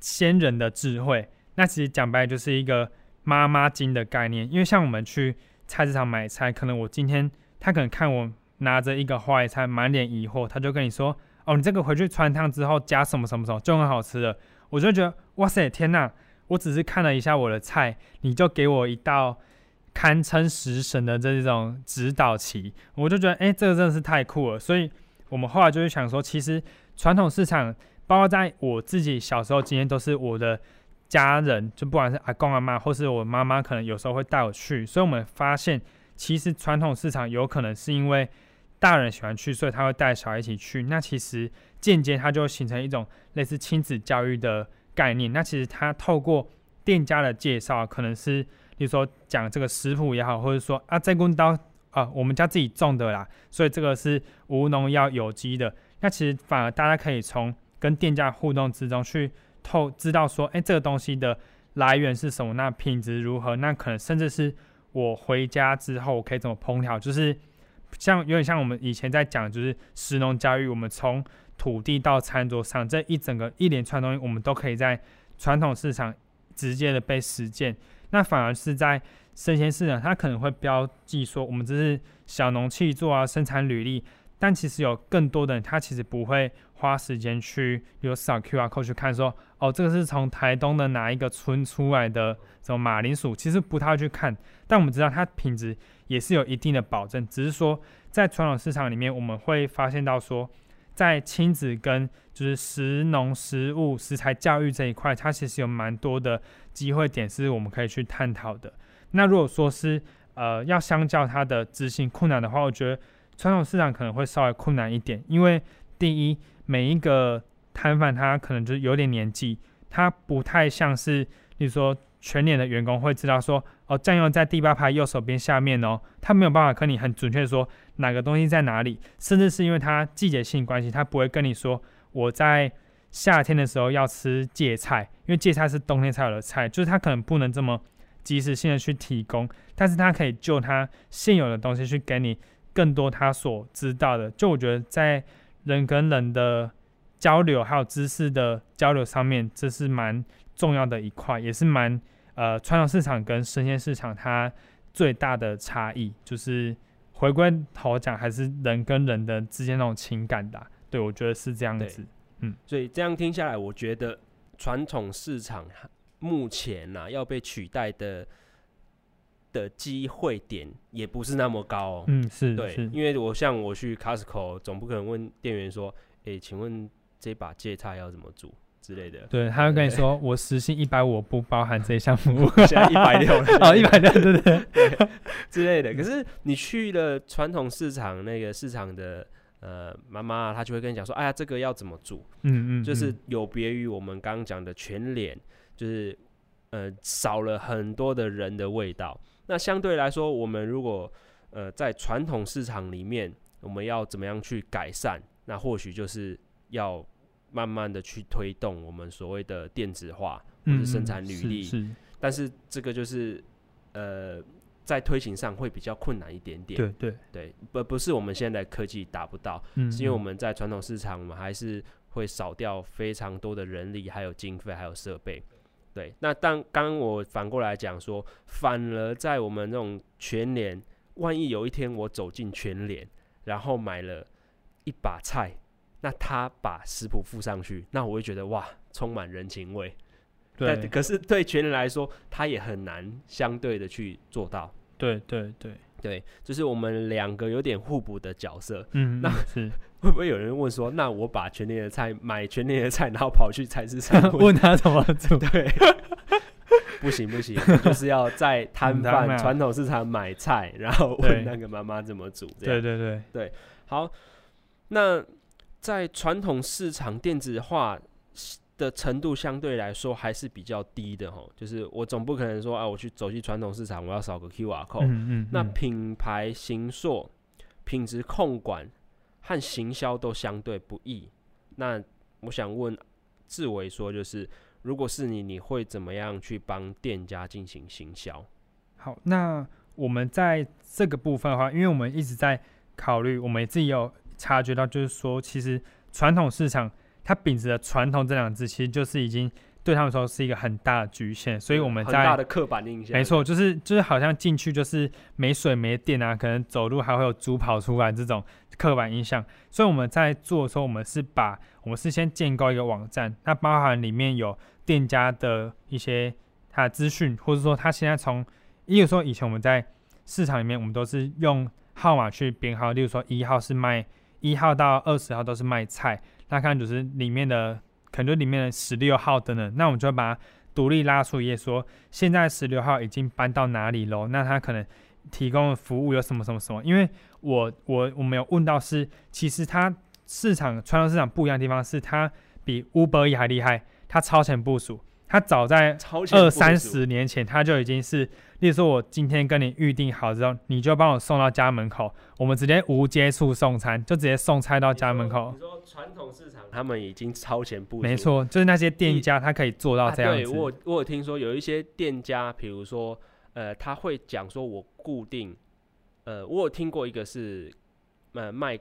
先人的智慧，那其实讲白就是一个妈妈经的概念。因为像我们去菜市场买菜，可能我今天他可能看我拿着一个花椰菜，满脸疑惑，他就跟你说：“哦，你这个回去汆烫之后加什么什么什么就很好吃了。”我就觉得哇塞，天哪！我只是看了一下我的菜，你就给我一道堪称食神的这种指导棋，我就觉得哎，这个真的是太酷了。所以我们后来就是想说，其实传统市场。包括在我自己小时候，经验都是我的家人，就不管是阿公阿妈，或是我妈妈，可能有时候会带我去。所以，我们发现，其实传统市场有可能是因为大人喜欢去，所以他会带小孩一起去。那其实间接它就会形成一种类似亲子教育的概念。那其实他透过店家的介绍，可能是比如说讲这个食谱也好，或者说啊，这根刀啊，我们家自己种的啦，所以这个是无农药、有机的。那其实反而大家可以从跟店家互动之中去透知道说，哎，这个东西的来源是什么？那品质如何？那可能甚至是我回家之后可以怎么烹调？就是像有点像我们以前在讲，就是食农教育，我们从土地到餐桌上这一整个一连串东西，我们都可以在传统市场直接的被实践。那反而是在生鲜市场，它可能会标记说，我们这是小农气作啊，生产履历。但其实有更多的人，他其实不会花时间去，比如扫 QR code 去看说，哦，这个是从台东的哪一个村出来的什么马铃薯，其实不太会去看。但我们知道它品质也是有一定的保证，只是说在传统市场里面，我们会发现到说，在亲子跟就是食农食物食材教育这一块，它其实有蛮多的机会点是我们可以去探讨的。那如果说是呃要相较它的执行困难的话，我觉得。传统市场可能会稍微困难一点，因为第一，每一个摊贩他可能就是有点年纪，他不太像是，比如说全年的员工会知道说，哦，酱油在第八排右手边下面哦，他没有办法跟你很准确说哪个东西在哪里，甚至是因为它季节性关系，他不会跟你说我在夏天的时候要吃芥菜，因为芥菜是冬天才有的菜，就是它可能不能这么及时性的去提供，但是它可以就它现有的东西去给你。更多他所知道的，就我觉得在人跟人的交流还有知识的交流上面，这是蛮重要的一块，也是蛮呃传统市场跟生鲜市场它最大的差异，就是回归头讲还是人跟人的之间那种情感的。对，我觉得是这样子。嗯，所以这样听下来，我觉得传统市场目前呐，啊，要被取代的。的机会点也不是那么高哦。嗯，是，对，是因为我像我去 Costco，总不可能问店员说，哎、欸，请问这把芥菜要怎么煮之类的。对，他会跟你说，我时薪一百五，不包含这一项服务。现在一百六，哦，一百六，对，对，之类的。可是你去了传统市场，那个市场的呃妈妈，她就会跟你讲说，哎呀，这个要怎么做？嗯，嗯嗯，就是有别于我们刚刚讲的全脸，就是呃少了很多的人的味道。那相对来说，我们如果呃在传统市场里面，我们要怎么样去改善？那或许就是要慢慢的去推动我们所谓的电子化或者生产履历。是是。但是这个就是呃在推行上会比较困难一点点。对对对，不不是我们现在科技达不到，是因为我们在传统市场，我们还是会少掉非常多的人力，还有经费，还有设备。对，那当刚刚我反过来讲说，反而在我们这种全联，万一有一天我走进全联，然后买了一把菜，那他把食谱附上去，那我会觉得哇，充满人情味。对，可是对全联来说，他也很难相对的去做到。对对对对，就是我们两个有点互补的角色。嗯，那是 会不会有人问说，那我把全年的菜买全年的菜，然后跑去菜市场 问他怎么做？对，不行不行，就是要在摊贩传统市场买菜，然后问那个妈妈怎么煮。对对对对，好，那。在传统市场电子化的程度相对来说还是比较低的吼，就是我总不可能说啊，我去走进传统市场，我要扫个 QR code。嗯嗯嗯。那品牌行硕、品质控管和行销都相对不易。那我想问志伟说，就是如果是你，你会怎么样去帮店家进行行销？好，那我们在这个部分的话，因为我们一直在考虑，我们自己有。察觉到，就是说，其实传统市场它秉持的“传统”这两个字，其实就是已经对他们说是一个很大的局限。所以我们在很大的刻板印象，没错，就是就是好像进去就是没水没电啊，可能走路还会有猪跑出来这种刻板印象。所以我们在做的时候，我们是把我们是先建构一个网站，那包含里面有店家的一些他的资讯，或者说他现在从，例如说以前我们在市场里面，我们都是用号码去编号，例如说一号是卖。一号到二十号都是卖菜，那看就是里面的，可能里面的十六号等等，那我们就把它独立拉出一页，说现在十六号已经搬到哪里喽？那他可能提供的服务有什么什么什么？因为我我我没有问到是，其实它市场传统市场不一样的地方是，它比 Uber 也还厉害，它超前部署。他早在二三十年前，他就已经是，例如说，我今天跟你预定好之后，你就帮我送到家门口，我们直接无接触送餐，就直接送菜到家门口。你说传统市场，他们已经超前部署。没错，就是那些店家，他可以做到这样子。啊、对，我我有听说有一些店家，比如说，呃，他会讲说，我固定，呃，我有听过一个是，呃，卖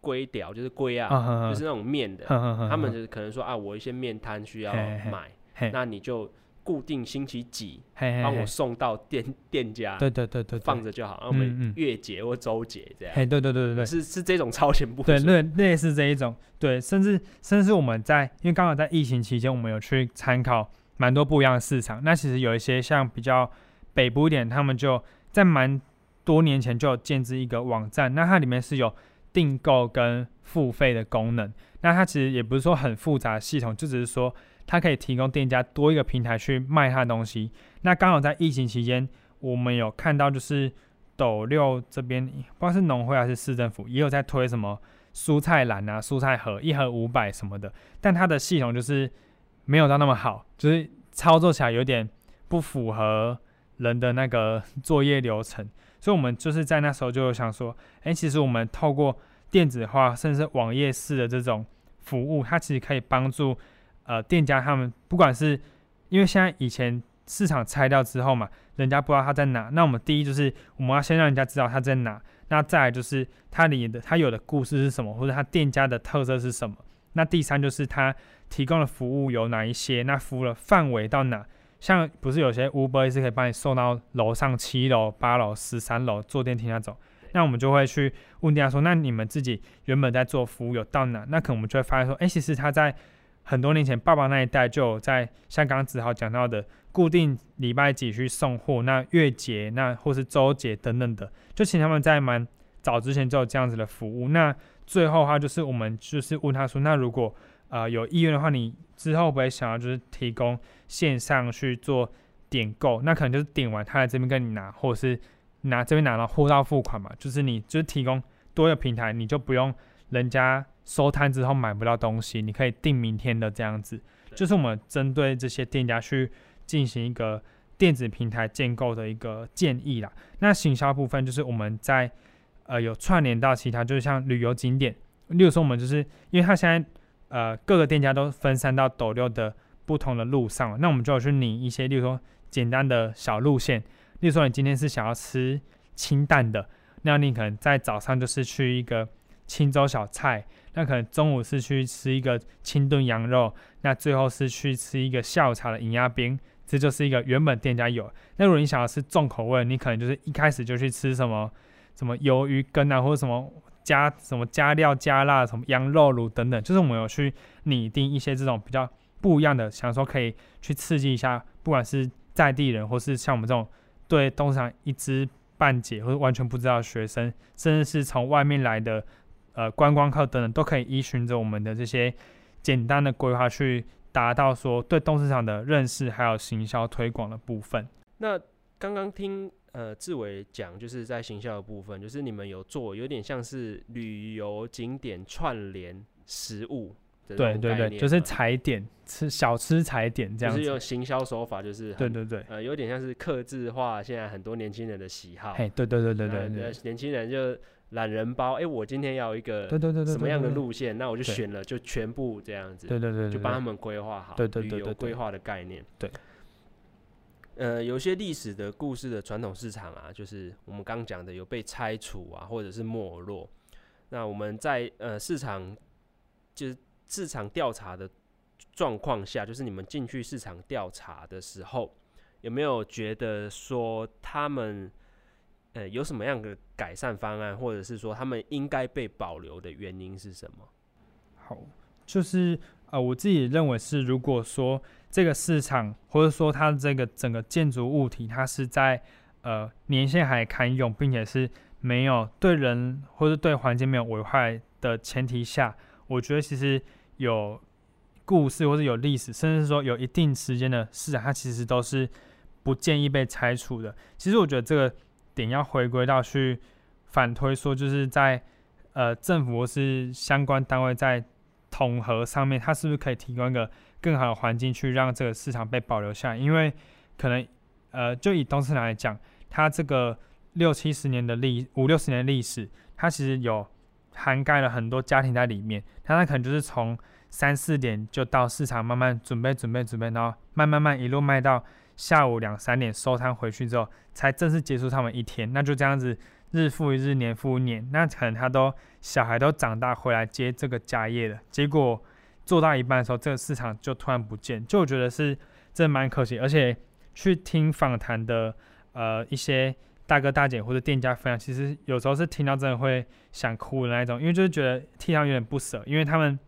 龟屌，就是龟啊，呵呵呵就是那种面的，他们就是可能说啊，我一些面摊需要买。那你就固定星期几帮我送到店店家，对对对对，放着就好。然后我们月结或周结这样。嘿，对对对对对，是是这种超前部署。对，类类似这一种，对，甚至甚至我们在，因为刚好在疫情期间，我们有去参考蛮多不一样的市场。那其实有一些像比较北部一点，他们就在蛮多年前就有建置一个网站，那它里面是有订购跟付费的功能。那它其实也不是说很复杂的系统，就只是说。它可以提供店家多一个平台去卖它的东西。那刚好在疫情期间，我们有看到就是斗六这边，不知道是农会还是市政府，也有在推什么蔬菜篮啊、蔬菜盒，一盒五百什么的。但它的系统就是没有到那么好，就是操作起来有点不符合人的那个作业流程。所以我们就是在那时候就想说，哎，其实我们透过电子化甚至网页式的这种服务，它其实可以帮助。呃，店家他们不管是因为现在以前市场拆掉之后嘛，人家不知道他在哪，那我们第一就是我们要先让人家知道他在哪，那再来就是他里的他有的故事是什么，或者他店家的特色是什么，那第三就是他提供的服务有哪一些，那服务的范围到哪，像不是有些 Uber 是可以帮你送到楼上七楼、八楼、十三楼坐电梯那种，那我们就会去问店家说，那你们自己原本在做服务有到哪？那可能我们就会发现说，哎，其实他在。很多年前，爸爸那一代就有在像刚子豪讲到的，固定礼拜几去送货，那月结，那或是周结等等的，就请他们在蛮早之前就有这样子的服务。那最后的话，就是我们就是问他说，那如果呃有意愿的话，你之后不会想要就是提供线上去做点购？那可能就是点完他来这边跟你拿，或者是拿这边拿到货到付款嘛，就是你就是提供多一个平台，你就不用人家。收摊之后买不到东西，你可以订明天的这样子，就是我们针对这些店家去进行一个电子平台建构的一个建议啦。那行销部分就是我们在呃有串联到其他，就是像旅游景点，例如说我们就是因为它现在呃各个店家都分散到斗六的不同的路上，那我们就有去拟一些，例如说简单的小路线，例如说你今天是想要吃清淡的，那你可能在早上就是去一个清粥小菜。那可能中午是去吃一个清炖羊肉，那最后是去吃一个下午茶的银鸭冰，这就是一个原本店家有。那如果你想要吃重口味，你可能就是一开始就去吃什么什么鱿鱼羹啊，或者什么加什么加料加辣，什么羊肉炉等等，就是我们有去拟定一些这种比较不一样的，想说可以去刺激一下，不管是在地人，或是像我们这种对东厂一知半解或者完全不知道的学生，甚至是从外面来的呃观光客等等，都可以依循着我们的这些简单的规划去达到说对东市场的认识，还有行销推广的部分。那刚刚听呃志伟讲，就是在行销的部分，就是你们有做有点像是旅游景点串联食物。对对对，就是踩点吃小吃踩点这样子，就是用行销手法，就是对对对，呃，有点像是客制化现在很多年轻人的喜好。嘿，对对对对对对，年轻人就懒人包，哎，我今天要一个对对对什么样的路线，那我就选了，就全部这样子。对对对，就帮他们规划好，对对对，旅游规划的概念。对，呃，有些历史的故事的传统市场啊，就是我们刚讲的有被拆除啊，或者是没落。那我们在呃市场就是。市场调查的状况下，就是你们进去市场调查的时候，有没有觉得说他们呃有什么样的改善方案，或者是说他们应该被保留的原因是什么？好，就是呃我自己认为是，如果说这个市场或者说它这个整个建筑物体，它是在呃年限还堪用，并且是没有对人或者对环境没有危害的前提下。我觉得其实有故事，或者有历史，甚至说有一定时间的市场，它其实都是不建议被拆除的。其实我觉得这个点要回归到去反推说，就是在呃政府或是相关单位在统合上面，它是不是可以提供一个更好的环境去让这个市场被保留下来？因为可能呃就以东市场来讲，它这个六七十年的历五六十年历史，它其实有。涵盖了很多家庭在里面，那它可能就是从三四点就到市场慢慢准备准备准备，然后慢慢慢一路卖到下午两三点收摊回去之后，才正式结束他们一天。那就这样子日复一日，年复一年，那可能他都小孩都长大回来接这个家业了，结果做到一半的时候，这个市场就突然不见，就我觉得是这蛮可惜。而且去听访谈的呃一些。大哥大姐或者店家分享，其实有时候是听到真的会想哭的那一种，因为就是觉得替他们有点不舍，因为他们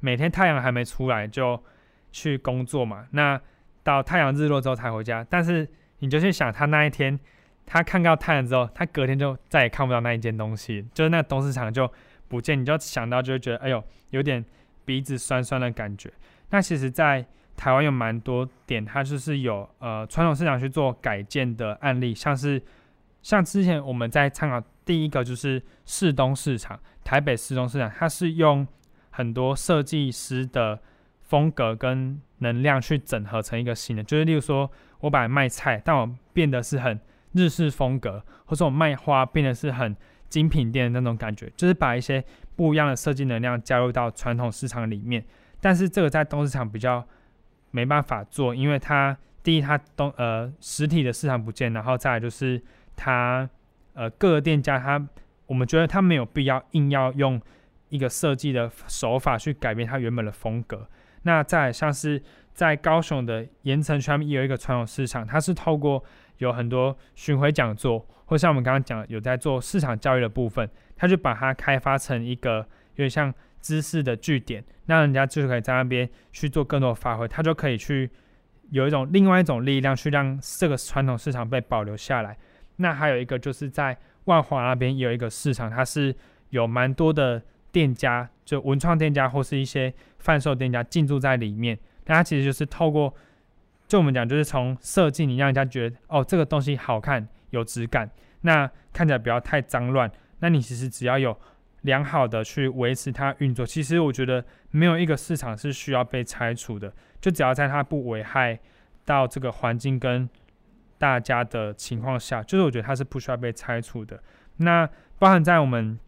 每天太阳还没出来就去工作嘛，那到太阳日落之后才回家。但是你就去想，他那一天他看到太阳之后，他隔天就再也看不到那一件东西，就是那东市场就不见，你就想到就会觉得哎呦，有点鼻子酸酸的感觉。那其实，在台湾有蛮多点，它就是有呃传统市场去做改建的案例，像是。像之前我们在参考第一个就是市东市场，台北市东市场，它是用很多设计师的风格跟能量去整合成一个新的，就是例如说我本来卖菜，但我变得是很日式风格，或者我卖花变得是很精品店的那种感觉，就是把一些不一样的设计能量加入到传统市场里面。但是这个在东市场比较没办法做，因为它第一它东呃实体的市场不见，然后再来就是。它呃，各个店家它，我们觉得它没有必要硬要用一个设计的手法去改变它原本的风格。那再像是在高雄的盐埕区，也有一个传统市场，它是透过有很多巡回讲座，或像我们刚刚讲有在做市场教育的部分，他就把它开发成一个有点像知识的据点，那人家就可以在那边去做更多的发挥，他就可以去有一种另外一种力量去让这个传统市场被保留下来。那还有一个就是在万华那边有一个市场，它是有蛮多的店家，就文创店家或是一些贩售店家进驻在里面。那它其实就是透过，就我们讲，就是从设计你让人家觉得哦，这个东西好看有质感，那看起来不要太脏乱。那你其实只要有良好的去维持它运作，其实我觉得没有一个市场是需要被拆除的，就只要在它不危害到这个环境跟。大家的情况下，就是我觉得它是不需要被拆除的。那包含在我们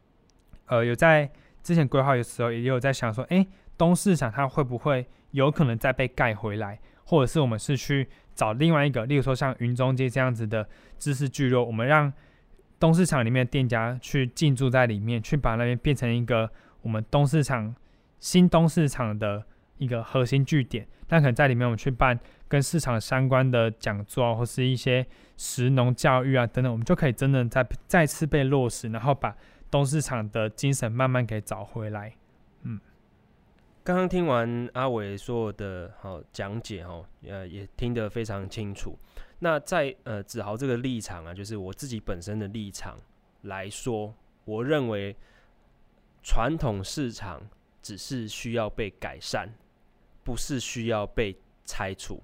呃有在之前规划的时候，也有在想说，哎，东市场它会不会有可能再被盖回来，或者是我们是去找另外一个，例如说像云中街这样子的知识聚落，我们让东市场里面的店家去进驻在里面，去把那边变成一个我们东市场新东市场的一个核心据点。那可能在里面我们去办。跟市场相关的讲座，或是一些食农教育啊等等，我们就可以真的再再次被落实，然后把东市场的精神慢慢给找回来。刚刚听完阿伟所有的好讲解哈，呃，也听得非常清楚。那在呃子豪这个立场啊，就是我自己本身的立场来说，我认为传统市场只是需要被改善，不是需要被拆除。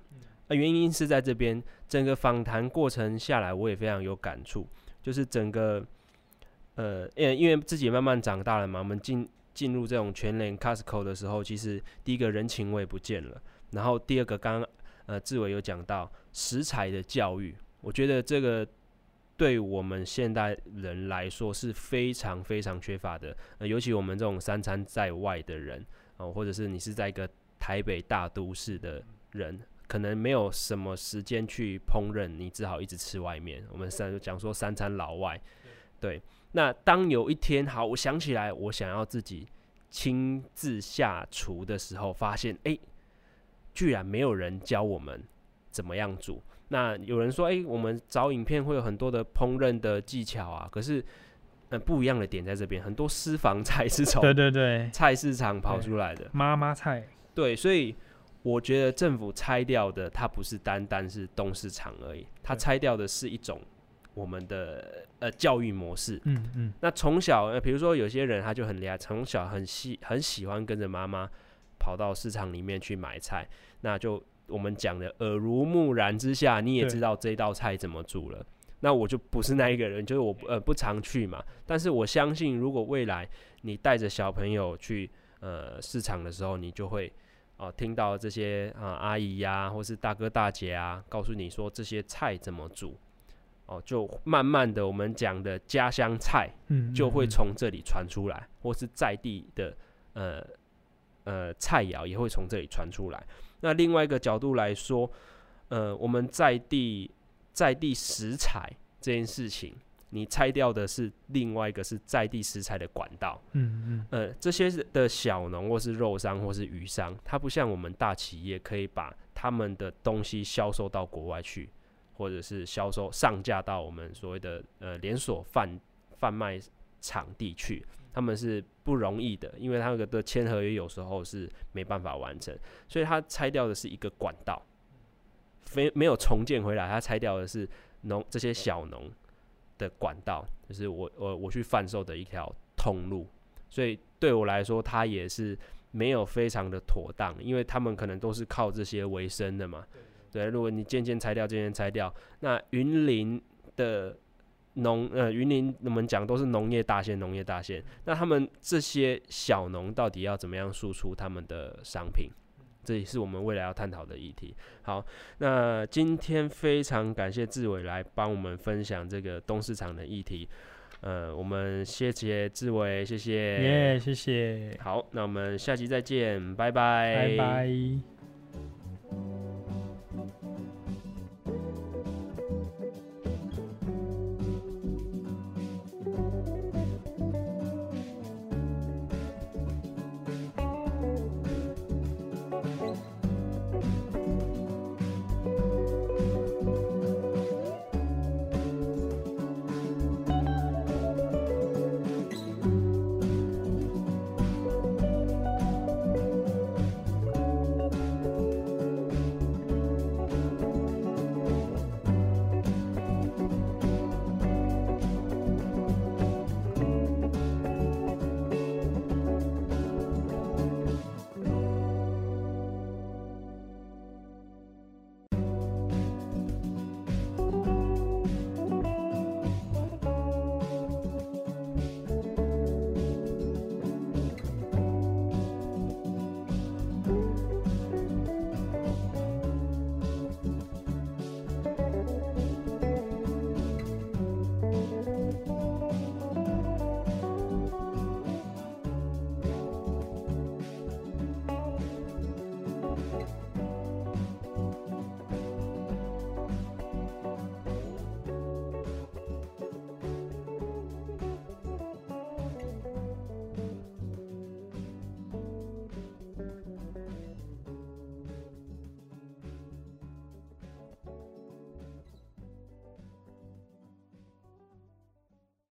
那原因是在这边，整个访谈过程下来，我也非常有感触，就是整个。呃，因因为自己慢慢长大了嘛，我们进进入这种全联 Costco 的时候，其实第一个人情味不见了，然后第二个刚刚呃志伟有讲到食材的教育，我觉得这个对我们现代人来说是非常非常缺乏的，呃，尤其我们这种三餐在外的人哦，或者是你是在一个台北大都市的人，可能没有什么时间去烹饪，你只好一直吃外面。我们三讲说三餐老外，对。那当有一天，好，我想起来，我想要自己亲自下厨的时候，发现，哎、欸，居然没有人教我们怎么样煮。那有人说，哎、欸，我们找影片会有很多的烹饪的技巧啊，可是，呃，不一样的点在这边，很多私房菜是从对对对菜市场跑出来的妈妈菜。对，所以我觉得政府拆掉的，它不是单单是东市场而已，它拆掉的是一种。我们的呃教育模式，嗯嗯，那从小呃，比如说有些人他就很厉害，从小很喜很喜欢跟着妈妈跑到市场里面去买菜，那就我们讲的耳濡目染之下，你也知道这道菜怎么煮了。那我就不是那一个人，就是我呃不常去嘛，但是我相信，如果未来你带着小朋友去呃市场的时候，你就会哦、呃、听到这些啊、呃、阿姨呀、啊，或是大哥大姐啊，告诉你说这些菜怎么煮。哦，就慢慢的，我们讲的家乡菜，嗯，就会从这里传出来，嗯嗯嗯，或是在地的，呃呃菜肴也会从这里传出来。那另外一个角度来说，呃，我们在地在地食材这件事情，你拆掉的是另外一个是在地食材的管道，嗯嗯，呃，这些的小农或是肉商或是鱼商，它不像我们大企业可以把他们的东西销售到国外去。或者是销售上架到我们所谓的呃连锁贩贩卖场地去，他们是不容易的，因为他们的签合约有时候是没办法完成，所以他拆掉的是一个管道，非没有重建回来，他拆掉的是农这些小农的管道，就是我我我去贩售的一条通路，所以对我来说，他也是没有非常的妥当，因为他们可能都是靠这些为生的嘛。对，如果你渐渐拆掉，渐渐拆掉，那云林的农呃，云林我们讲都是农业大县，农业大县，那他们这些小农到底要怎么样输出他们的商品？这也是我们未来要探讨的议题。好，那今天非常感谢志伟来帮我们分享这个东市场的议题。呃，我们谢谢志伟，谢谢，耶，yeah, 谢谢。好，那我们下期再见，拜拜，拜拜。